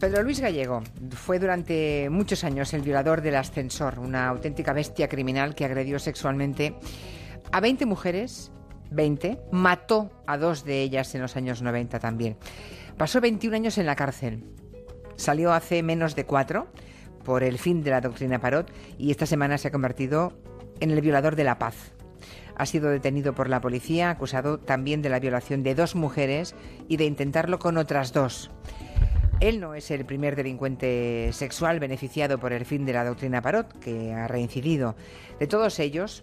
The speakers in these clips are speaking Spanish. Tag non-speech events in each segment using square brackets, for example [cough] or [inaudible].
Pedro Luis Gallego fue durante muchos años el violador del ascensor, una auténtica bestia criminal que agredió sexualmente a 20 mujeres, 20, mató a dos de ellas en los años 90 también. Pasó 21 años en la cárcel. Salió hace menos de cuatro por el fin de la doctrina Parot y esta semana se ha convertido en el violador de la paz. Ha sido detenido por la policía, acusado también de la violación de dos mujeres y de intentarlo con otras dos. Él no es el primer delincuente sexual beneficiado por el fin de la doctrina Parot, que ha reincidido. De todos ellos,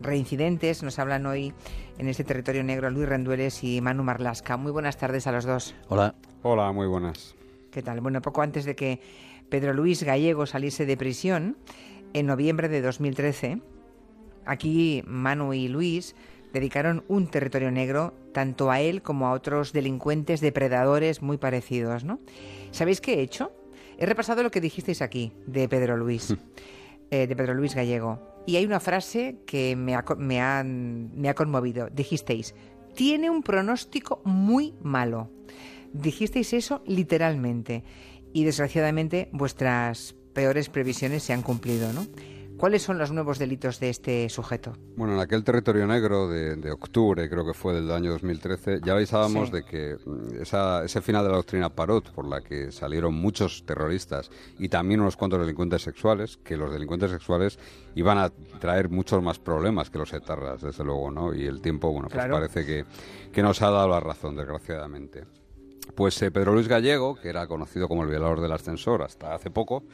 reincidentes, nos hablan hoy en este territorio negro Luis Rendueles y Manu Marlasca. Muy buenas tardes a los dos. Hola. Hola, muy buenas. ¿Qué tal? Bueno, poco antes de que Pedro Luis Gallego saliese de prisión, en noviembre de 2013, aquí Manu y Luis dedicaron un territorio negro tanto a él como a otros delincuentes depredadores muy parecidos, ¿no? ¿Sabéis qué he hecho? He repasado lo que dijisteis aquí de Pedro Luis, eh, de Pedro Luis Gallego. Y hay una frase que me ha, me, ha, me ha conmovido. Dijisteis, tiene un pronóstico muy malo. Dijisteis eso literalmente. Y desgraciadamente vuestras peores previsiones se han cumplido, ¿no? ¿Cuáles son los nuevos delitos de este sujeto? Bueno, en aquel territorio negro de, octubre, creo que fue del año 2013, ya avisábamos de que mm, esa, ese final de la doctrina Parot, por la que salieron muchos terroristas y también unos cuantos delincuentes sexuales, que los delincuentes sexuales iban a traer muchos más problemas que los etarras, desde luego, ¿no? Y el tiempo, bueno, pues parece que, que nos ha dado la razón, desgraciadamente. Pues eh, Pedro Luis Gallego, que era conocido como el violador del ascensor hasta hace poco,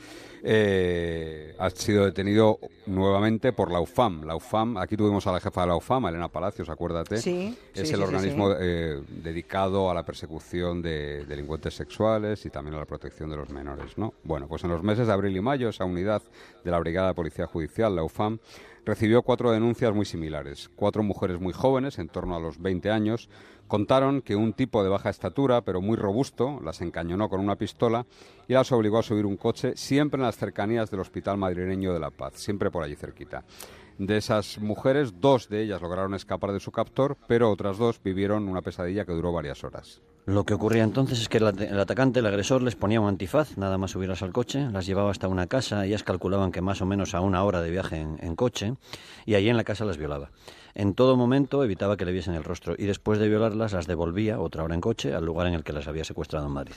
eh, ha sido detenido nuevamente por la UFAM. La UFAM, aquí tuvimos a la jefa de la UFAM, Elena Palacios, acuérdate. Sí, es el organismo eh, dedicado a la persecución de delincuentes sexuales y también a la protección de los menores. ¿no? Bueno, pues en los meses de abril y mayo, esa unidad de la Brigada de Policía Judicial, la UFAM, recibió cuatro denuncias muy similares. Cuatro mujeres muy jóvenes, en torno a los 20 años, Contaron que un tipo de baja estatura, pero muy robusto, las encañonó con una pistola y las obligó a subir un coche siempre en las cercanías del Hospital Madrileño de La Paz, siempre por allí cerquita. De esas mujeres, dos de ellas lograron escapar de su captor, pero otras dos vivieron una pesadilla que duró varias horas. Lo que ocurría entonces es que el, atacante, el agresor, les ponía un antifaz, nada más subirlas al coche, las llevaba hasta una casa, ellas calculaban que más o menos a una hora de viaje en, coche, y allí en la casa las violaba. En todo momento evitaba que le viesen el rostro, y después de violarlas las devolvía otra hora en coche al lugar en el que las había secuestrado en Madrid.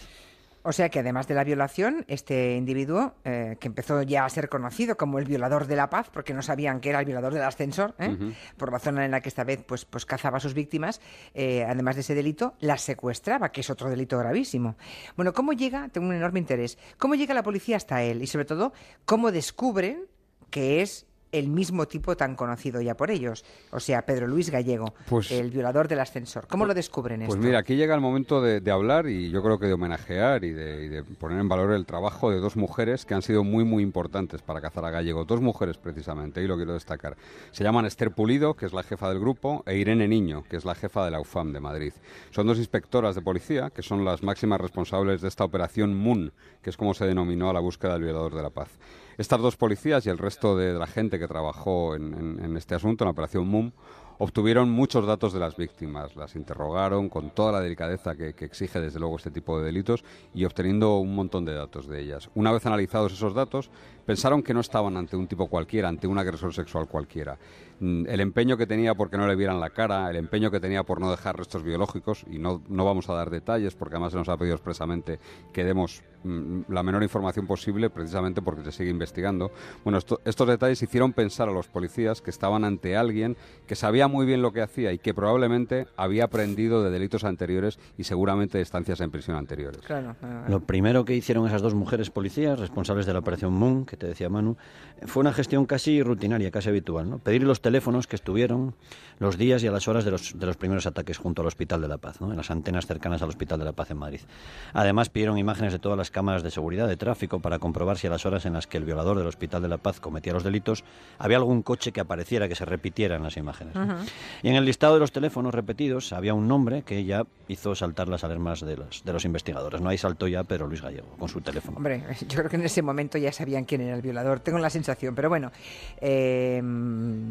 O sea que además de la violación, este individuo, eh, que empezó ya a ser conocido como el violador de la paz, porque no sabían que era el violador del ascensor, ¿eh? por la zona en la que esta vez pues, pues cazaba a sus víctimas, eh, además de ese delito, las secuestraba, que es otro delito gravísimo. Bueno, ¿cómo llega? Tengo un enorme interés. ¿Cómo llega la policía hasta él? Y sobre todo, ¿cómo descubren que es el mismo tipo tan conocido ya por ellos, o sea, Pedro Luis Gallego, pues el violador del ascensor. ¿Cómo lo descubren Pues mira, aquí llega el momento de, hablar y yo creo que de homenajear y de, poner en valor el trabajo de dos mujeres que han sido muy, muy importantes para cazar a Gallego. Dos mujeres, precisamente, y lo quiero destacar. Se llaman Esther Pulido, que es la jefa del grupo, e Irene Niño, que es la jefa de la UFAM de Madrid. Son dos inspectoras de policía, que son las máximas responsables de esta operación MUN, que es como se denominó a la búsqueda del violador de la paz. Estas dos policías y el resto de la gente que trabajó en, este asunto, en la operación MUM, obtuvieron muchos datos de las víctimas, las interrogaron con toda la delicadeza que, exige desde luego este tipo de delitos y obteniendo un montón de datos de ellas. Una vez analizados esos datos, pensaron que no estaban ante un tipo cualquiera, ante un agresor sexual cualquiera. Mm, el empeño que tenía porque no le vieran la cara, el empeño que tenía por no dejar restos biológicos, y no, no vamos a dar detalles porque además se nos ha pedido expresamente que demos mm, la menor información posible precisamente porque se sigue investigando. Bueno, estos detalles hicieron pensar a los policías que estaban ante alguien que sabía muy bien lo que hacía y que probablemente había aprendido de delitos anteriores y seguramente de estancias en prisión anteriores. Lo primero que hicieron esas dos mujeres policías responsables de la operación Moon, que te decía Manu, fue una gestión casi rutinaria, casi habitual, ¿no? Pedir los teléfonos que estuvieron los días y a las horas de los, de los primeros ataques junto al Hospital de la Paz, en las antenas cercanas al Hospital de la Paz en Madrid. Además, pidieron imágenes de todas las cámaras de seguridad de tráfico para comprobar si a las horas en las que el violador del Hospital de la Paz cometía los delitos había algún coche que apareciera, que se repitiera en las imágenes. Y en el listado de los teléfonos repetidos había un nombre que ya hizo saltar las alarmas de los, de los investigadores. No hay salto ya pero Luis Gallego con su teléfono. Hombre, [laughs] yo creo que en ese momento ya sabían quién era el violador. Tengo la sensación, pero bueno, eh,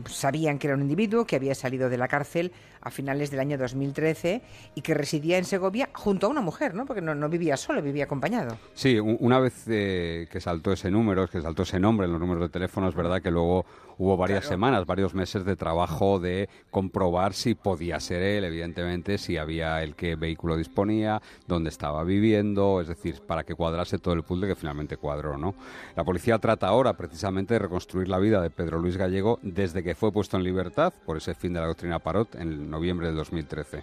sabían que era un individuo que había salido de la cárcel a finales del año 2013 y que residía en Segovia junto a una mujer, ¿no? Porque no, vivía solo, vivía acompañado. Sí, una vez eh, que saltó ese número, que saltó ese nombre en los números de teléfono, es verdad que luego hubo varias semanas, varios meses de trabajo de comprobar si podía ser él, evidentemente, si había el qué vehículo disponía, dónde estaba viviendo, es decir, para que cuadrase todo el puzzle que finalmente cuadró, ¿no? La policía trata ahora precisamente de reconstruir la vida de Pedro Luis Gallego desde que fue puesto en libertad por ese fin de la doctrina Parot en noviembre de 2013.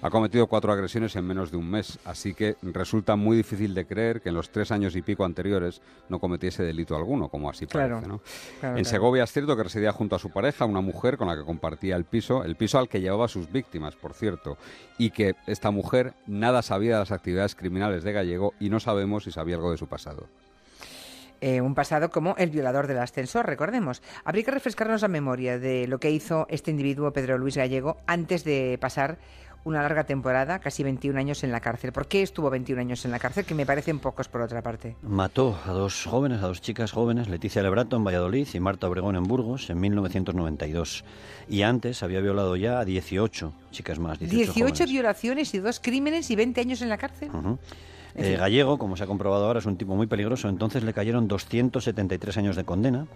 Ha cometido cuatro agresiones en menos de un mes, así que resulta muy difícil de creer que en los tres años y pico anteriores no cometiese delito alguno, como así parece. ¿no? en Segovia es cierto que residía junto a su pareja, una mujer con la que compartía el piso, el piso al que llevaba a sus víctimas, por cierto, y que esta mujer nada sabía de las actividades criminales de Gallego y no sabemos si sabía algo de su pasado. Eh, un pasado como el violador del ascensor, recordemos. Habría que refrescarnos la memoria de lo que hizo este individuo, Pedro Luis Gallego, antes de pasar una larga temporada, casi 21 años en la cárcel. ¿Por qué estuvo 21 años en la cárcel? Que me parecen pocos por otra parte. Mató a dos jóvenes, a dos chicas jóvenes, Leticia Lebrato en Valladolid y Marta Obregón en Burgos en 1992. Y antes había violado ya a 18 chicas más. 18, 18 violaciones y dos crímenes y 20 años en la cárcel. Eh, Gallego, como se ha comprobado ahora, es un tipo muy peligroso, entonces le cayeron 273 años de condena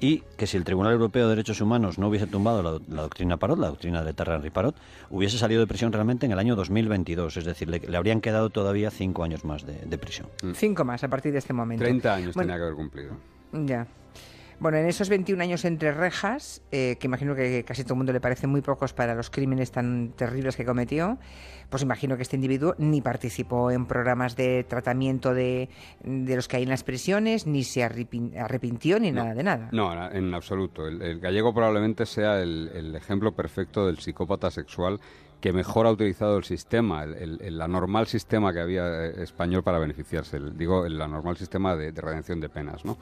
y que si el Tribunal Europeo de Derechos Humanos no hubiese tumbado la, doctrina Parot, la doctrina de Terra Henry Parot, hubiese salido de prisión realmente en el año 2022, es decir, le, habrían quedado todavía cinco años más de, prisión. Mm. Cinco más a partir de este momento. 30 años tenía que haber cumplido. Ya. Bueno, en esos 21 años entre rejas, eh, que imagino que casi todo el mundo le parece muy pocos para los crímenes tan terribles que cometió, pues imagino que este individuo ni participó en programas de tratamiento de, los que hay en las prisiones, ni se arrepintió, ni nada de nada. No, en absoluto. El, gallego probablemente sea el ejemplo perfecto del psicópata sexual que mejor ha utilizado el sistema, el, anormal sistema que había eh, español para beneficiarse, digo, el anormal sistema de, redención de penas. ¿no?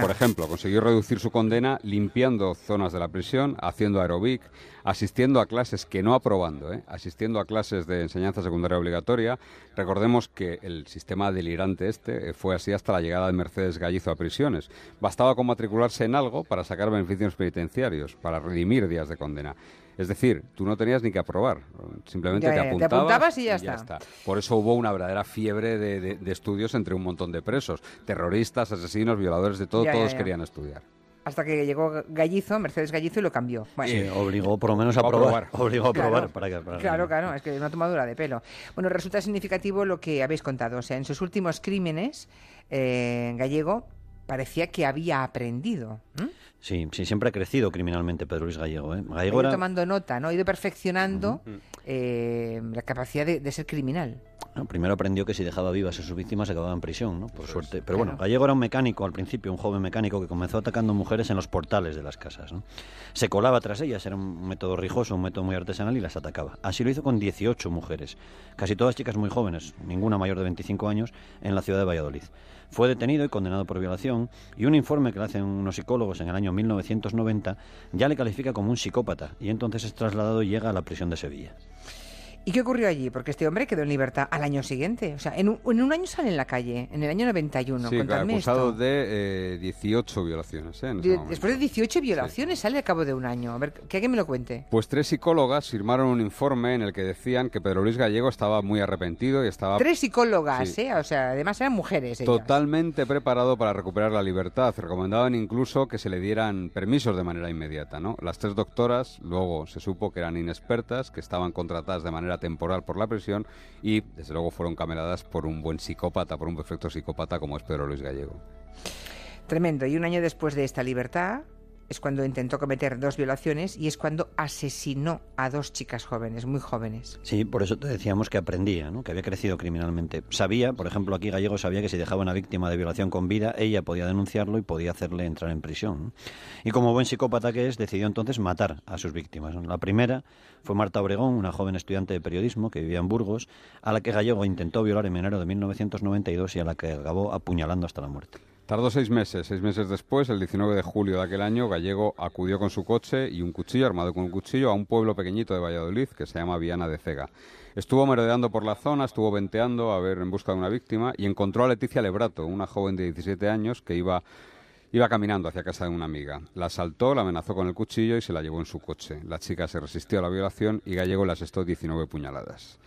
Por ejemplo, consiguió reducir su condena limpiando zonas de la prisión, haciendo aerobic, asistiendo a clases que no aprobando, ¿eh? asistiendo a clases de enseñanza secundaria obligatoria. Recordemos que el sistema delirante este eh, fue así hasta la llegada de Mercedes Gallizo a prisiones. Bastaba con matricularse en algo para sacar beneficios penitenciarios, para redimir días de condena. Es decir, tú no tenías ni que aprobar, simplemente te, apuntabas, y ya, está. Por eso hubo una verdadera fiebre de, estudios entre un montón de presos, terroristas, asesinos, violadores, de todo, todos querían estudiar hasta que llegó Gallizo, Mercedes Gallizo, y lo cambió. Sí, obligó por lo menos a probar. Obligó a probar [laughs] para que... claro, claro, es que es una tomadura de pelo. Bueno, resulta significativo lo que habéis contado. O sea, en sus últimos crímenes, eh, Gallego parecía que había aprendido. Sí, sí, siempre ha crecido criminalmente Pedro Luis Gallego. ¿eh? ha ido tomando nota, ¿no? Ha ido perfeccionando eh, la capacidad de, ser criminal. primero aprendió que si dejaba vivas a sus víctimas se acababa en prisión, ¿no? Por suerte. Pero bueno, Gallego era un mecánico al principio, un joven mecánico que comenzó atacando mujeres en los portales de las casas. ¿no? Se colaba tras ellas, era un método rijoso, un método muy artesanal y las atacaba. Así lo hizo con 18 mujeres, casi todas chicas muy jóvenes, ninguna mayor de 25 años, en la ciudad de Valladolid. Fue detenido y condenado por violación y un informe que le hacen unos psicólogos en el año 1990 ya le califica como un psicópata y entonces es trasladado y llega a la prisión de Sevilla. ¿Y qué ocurrió allí? Porque este hombre quedó en libertad al año siguiente. O sea, en un, año sale en la calle, en el año 91. Sí, acusado de 18 eh, violaciones. ¿eh? después de 18 violaciones sale a cabo de un año. A ver, que alguien me lo cuente. Pues tres psicólogas firmaron un informe en el que decían que Pedro Luis Gallego estaba muy arrepentido y estaba... Tres psicólogas, ¿eh? O sea, además eran mujeres. Totalmente preparado para recuperar la libertad. Recomendaban incluso que se le dieran permisos de manera inmediata, ¿no? Las tres doctoras luego se supo que eran inexpertas, que estaban contratadas de manera temporal por la prisión y desde luego fueron cameladas por un buen psicópata, por un perfecto psicópata como es Pedro Luis Gallego. Tremendo. Y un año después de esta libertad, es cuando intentó cometer dos violaciones y es cuando asesinó a dos chicas jóvenes, muy jóvenes. Sí, por eso te decíamos que aprendía, ¿no? que había crecido criminalmente. Sabía, por ejemplo, aquí Gallego sabía que si dejaba una víctima de violación con vida, ella podía denunciarlo y podía hacerle entrar en prisión. Y como buen psicópata que es, decidió entonces matar a sus víctimas. La primera fue Marta Obregón, una joven estudiante de periodismo que vivía en Burgos, a la que Gallego intentó violar en enero de 1992 y a la que acabó apuñalando hasta la muerte. Tardó seis meses. Seis meses después, el 19 de julio de aquel año, Gallego acudió con su coche y un cuchillo, armado con un cuchillo, a un pueblo pequeñito de Valladolid que se llama Viana de Cega. Estuvo merodeando por la zona, estuvo venteando a ver en busca de una víctima y encontró a Leticia Lebrato, una joven de 17 años que iba Iba caminando hacia casa de una amiga. La asaltó, la amenazó con el cuchillo y se la llevó en su coche. La chica se resistió a la violación y Gallego le asestó 19 puñaladas.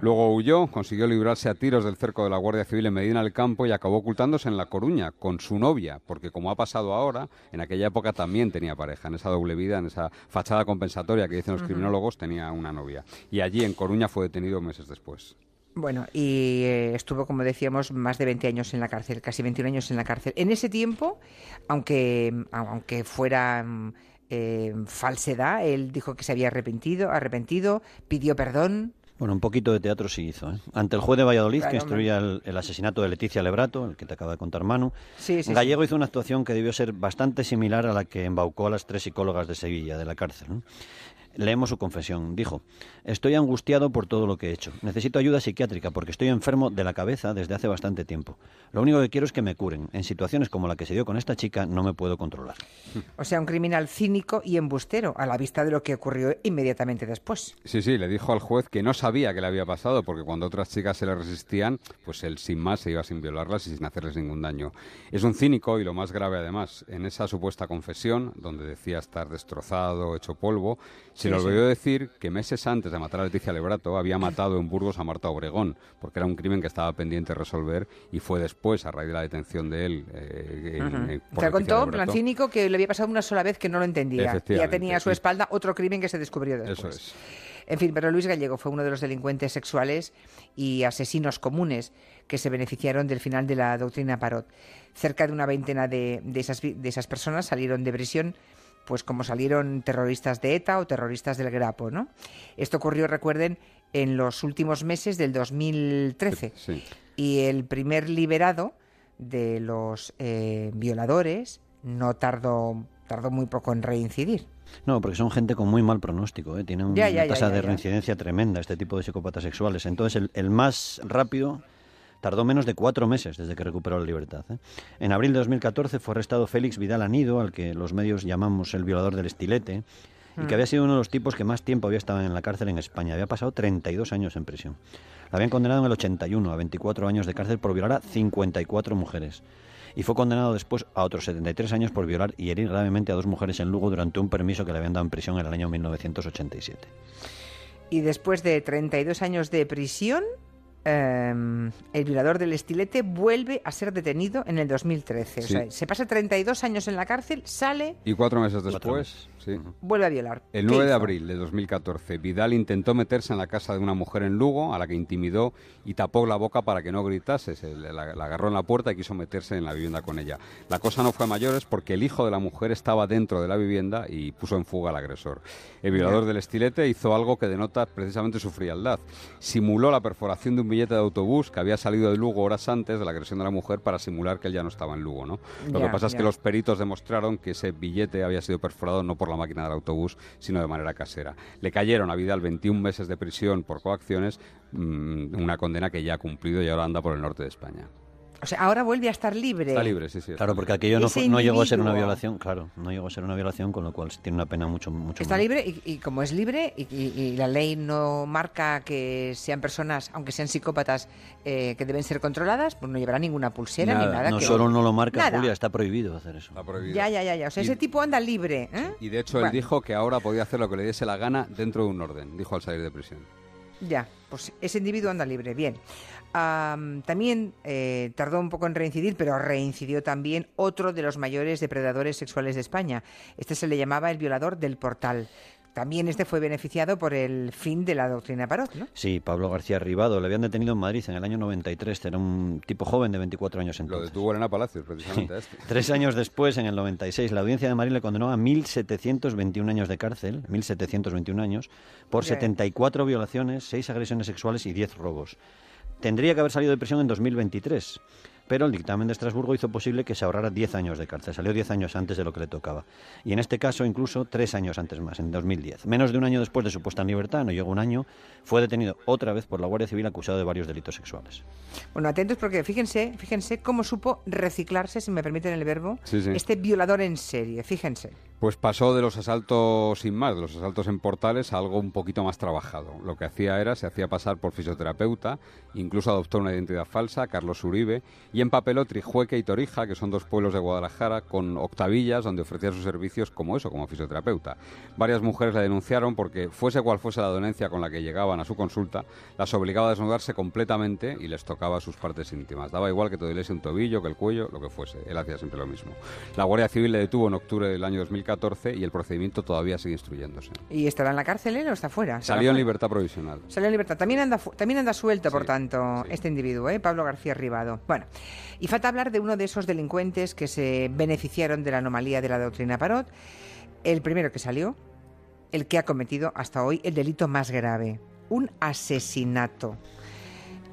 Luego huyó, consiguió librarse a tiros del cerco de la Guardia Civil en Medina del Campo y acabó ocultándose en La Coruña con su novia, porque como ha pasado ahora, en aquella época también tenía pareja, en esa doble vida, en esa fachada compensatoria que dicen los criminólogos, tenía una novia. Y allí en Coruña fue detenido meses después. Bueno, y eh, estuvo, como decíamos, más de 20 años en la cárcel, casi 21 años en la cárcel. En ese tiempo, aunque, aunque fuera mm, eh, falsedad, él dijo que se había arrepentido, arrepentido, pidió perdón. Bueno, un poquito de teatro sí hizo. ¿eh? Ante el juez de Valladolid, que instruía el, asesinato de Leticia Lebrato, el que te acaba de contar Manu, Gallego hizo una actuación que debió ser bastante similar a la que embaucó a las tres psicólogas de Sevilla, de la cárcel. Leemos su confesión. Dijo, estoy angustiado por todo lo que he hecho. Necesito ayuda psiquiátrica porque estoy enfermo de la cabeza desde hace bastante tiempo. Lo único que quiero es que me curen. En situaciones como la que se dio con esta chica no me puedo controlar. O sea, un criminal cínico y embustero a la vista de lo que ocurrió inmediatamente después. Sí, sí, le dijo al juez que no sabía que le había pasado porque cuando otras chicas se le resistían, pues él sin más se iba sin violarlas y sin hacerles ningún daño. Es un cínico y lo más grave además, en esa supuesta confesión, donde decía estar destrozado, hecho polvo, se le olvidó decir que meses antes de matar a Leticia Lebrato había matado en Burgos a Marta Obregón, porque era un crimen que estaba pendiente de resolver y fue después, a raíz de la detención de él. Eh, Te contó, plan cínico, que le había pasado una sola vez que no lo entendía. Y ya tenía a su espalda otro crimen que se descubrió después. Eso es. En fin, pero Luis Gallego fue uno de los delincuentes sexuales y asesinos comunes que se beneficiaron del final de la doctrina Parot. Cerca de una veintena de, de, esas, de esas personas salieron de prisión pues como salieron terroristas de ETA o terroristas del Grapo, ¿no? Esto ocurrió, recuerden, en los últimos meses del 2013. Y el primer liberado de los eh, violadores no tardó, tardó muy poco en reincidir. No, porque son gente con muy mal pronóstico, ¿eh? tienen una tasa de reincidencia tremenda este tipo de psicópatas sexuales. Entonces, el, el más rápido Tardó menos de cuatro meses desde que recuperó la libertad. ¿eh? En abril de 2014 fue arrestado Félix Vidal Anido, al que los medios llamamos el violador del estilete, y que mm. había sido uno de los tipos que más tiempo había estado en la cárcel en España. Había pasado 32 años en prisión. La habían condenado en el 81 a 24 años de cárcel por violar a 54 mujeres. Y fue condenado después a otros 73 años por violar y herir gravemente a dos mujeres en Lugo durante un permiso que le habían dado en prisión en el año 1987. Y después de 32 años de prisión, Em, el violador del estilete vuelve a ser detenido en el 2013. O sea, se pasa 32 años en la cárcel, sale... Y cuatro meses después, sí. Vuelve a violar. El 9 de abril de 2014, Vidal intentó meterse en la casa de una mujer en Lugo, a la que intimidó y tapó la boca para que no gritase. Se la, agarró en la puerta y quiso meterse en la vivienda con ella. La cosa no fue a mayores porque el hijo de la mujer estaba dentro de la vivienda y puso en fuga al agresor. El violador del estilete hizo algo que denota precisamente su frialdad. Simuló la perforación de un billete de autobús que había salido de Lugo horas antes de la agresión de la mujer para simular que él ya no estaba en Lugo, ¿no? Lo que pasa es que los peritos demostraron que ese billete había sido perforado no por la máquina del autobús, sino de manera casera. Le cayeron a Vidal 21 meses de prisión por coacciones, mm, una condena que ya ha cumplido y ahora anda por el norte de España. O sea, ahora vuelve a estar libre. Está libre, sí, sí. Claro, porque aquello no, no, llegó a ser una violación, claro, no llegó a ser una violación, con lo cual tiene una pena mucho, mucho Está libre y, como es libre y, la ley no marca que sean personas, aunque sean psicópatas, eh, que deben ser controladas, pues no llevará ninguna pulsera ni nada. No solo no lo marca, Julia, está prohibido hacer eso. Está prohibido. Ya, ya, ya, ya. O sea, ese tipo anda libre. ¿eh? Y de hecho él dijo que ahora podía hacer lo que le diese la gana dentro de un orden, dijo al salir de prisión. Ya, pues ese individuo anda libre, bien. también eh, tardó un poco en reincidir, pero reincidió también otro de los mayores depredadores sexuales de España. Este se le llamaba el violador del portal. También este fue beneficiado por el fin de la doctrina Parot, ¿no? Sí, Pablo García Ribado. Le habían detenido en Madrid en el año 93. Era un tipo joven de 24 años entonces. Lo detuvo Elena Palacios, precisamente. Este. [laughs] Tres años después, en el 96, la audiencia de Madrid le condenó a 1.721 años de cárcel, 1.721 años, por 74 violaciones, 6 agresiones sexuales y 10 robos. Tendría que haber salido de prisión en 2023 pero el dictamen de Estrasburgo hizo posible que se ahorrara 10 años de cárcel. Salió 10 años antes de lo que le tocaba. Y en este caso, incluso 3 años antes más, en 2010. Menos de un año después de su puesta en libertad, no llegó un año, fue detenido otra vez por la Guardia Civil acusado de varios delitos sexuales. Bueno, atentos porque fíjense, fíjense cómo supo reciclarse, si me permiten el verbo, este violador en serie. Fíjense. Pues pasó de los asaltos sin más, de los asaltos en portales, a algo un poquito más trabajado. Lo que hacía era, se hacía pasar por fisioterapeuta, incluso adoptó una identidad falsa, Carlos Uribe, y empapeló Trijueque y Torija, que son dos pueblos de Guadalajara, con octavillas donde ofrecía sus servicios como eso, como fisioterapeuta. Varias mujeres la denunciaron porque, fuese cual fuese la dolencia con la que llegaban a su consulta, las obligaba a desnudarse completamente y les tocaba sus partes íntimas. Daba igual que te doliese un tobillo, que el cuello, lo que fuese. Él hacía siempre lo mismo. La Guardia Civil le detuvo en octubre del año 2014 y el procedimiento todavía sigue instruyéndose. ¿Y estará en la cárcel él o está fuera? Salió en libertad provisional. Salió en libertad. También anda, también anda suelto, por tanto, este individuo, ¿eh? Pablo García Ribado. Bueno, y falta hablar de uno de esos delincuentes que se beneficiaron de la anomalía de la doctrina Parot. El primero que salió, el que ha cometido hasta hoy el delito más grave, un asesinato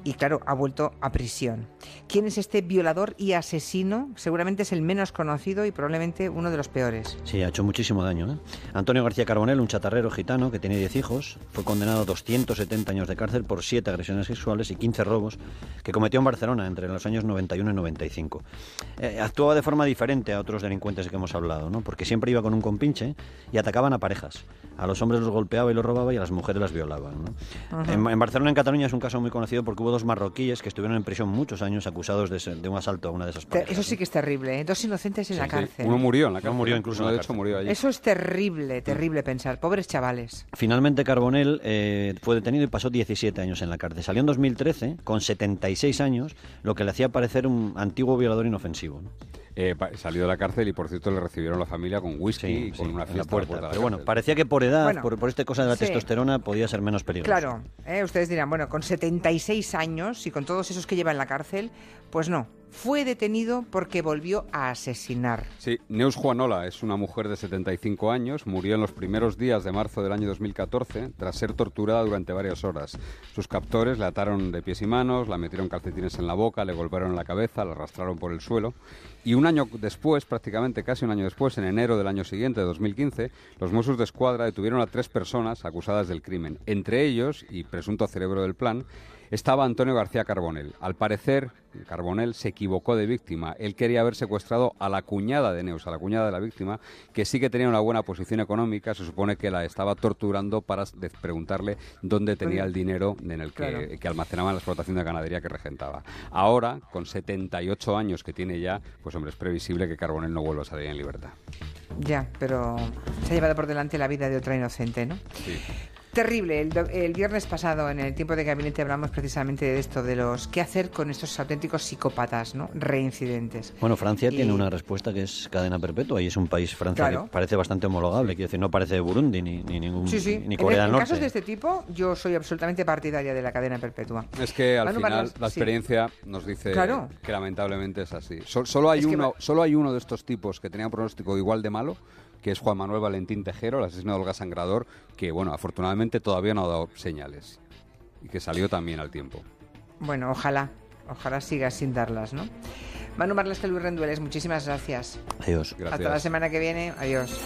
y claro, ha vuelto a prisión. ¿Quién es este violador y asesino? Seguramente es el menos conocido y probablemente uno de los peores. Sí, ha hecho muchísimo daño. ¿eh? Antonio García Carbonell, un chatarrero gitano que tiene 10 hijos, fue condenado a 270 años de cárcel por 7 agresiones sexuales y 15 robos que cometió en Barcelona entre los años 91 y 95. Eh, actuaba de forma diferente a otros delincuentes que hemos hablado, ¿no? porque siempre iba con un compinche y atacaban a parejas. A los hombres los golpeaba y los robaba y a las mujeres las violaba. En, en Barcelona, en Cataluña, es un caso muy conocido porque hubo dos marroquíes que estuvieron en prisión muchos años acusados de, un asalto a una de esas parejas. Eso sí que es terrible, ¿eh? dos inocentes en la cárcel. Uno murió en la cárcel. murió incluso de hecho murió allí. Eso es terrible, terrible pensar. Pobres chavales. Finalmente Carbonell eh, fue detenido y pasó 17 años en la cárcel. Salió en 2013 con 76 años, lo que le hacía parecer un antiguo violador inofensivo. Eh, salió de la cárcel y por cierto le recibieron la familia con whisky y con una fiesta puerta. Pero bueno, parecía que por edad, por, por esta cosa de la testosterona, podía ser menos peligroso. Claro, eh, ustedes dirán, bueno, con 76 años y con todos esos que lleva en la cárcel, pues no, fue detenido porque volvió a asesinar. Sí, Neus Juanola es una mujer de 75 años, murió en los primeros días de marzo del año 2014 tras ser torturada durante varias horas. Sus captores le ataron de pies y manos, la metieron calcetines en la boca, le golpearon la cabeza, la arrastraron por el suelo y un año después, prácticamente casi un año después, en enero del año siguiente, de 2015, los Mossos de Escuadra detuvieron a tres personas acusadas del crimen. Entre ellos, y presunto cerebro del plan, estaba Antonio García Carbonell. Al parecer, Carbonell se equivocó de víctima. Él quería haber secuestrado a la cuñada de Neus, a la cuñada de la víctima, que sí que tenía una buena posición económica. Se supone que la estaba torturando para preguntarle dónde tenía el dinero en el que, que almacenaba en la explotación de ganadería que regentaba. Ahora, con 78 años que tiene ya, pues hombre, es previsible que Carbonell no vuelva a salir en libertad. Ya, pero se ha llevado por delante la vida de otra inocente, ¿no? Sí. Terrible. El, viernes pasado, en el tiempo de gabinete, hablamos precisamente de esto, de los qué hacer con estos auténticos psicópatas, ¿no? Reincidentes. Bueno, Francia tiene una respuesta que es cadena perpetua y es un país, Francia, que parece bastante homologable. Quiero decir, no parece Burundi ni, ningún sí, sí. ni Corea en, del Norte. En casos de este tipo, yo soy absolutamente partidaria de la cadena perpetua. Es que al final la experiencia nos dice que lamentablemente es así. solo, hay uno, solo hay uno de estos tipos que tenía un pronóstico igual de malo que es Juan Manuel Valentín Tejero, el asesino de Olga Sangrador, que, bueno, afortunadamente todavía no ha dado señales y que salió también al tiempo. Bueno, ojalá, ojalá siga sin darlas, ¿no? Manu Marles, Luis Rendueles, muchísimas gracias. Adiós. Gracias. Hasta la semana que viene. Adiós.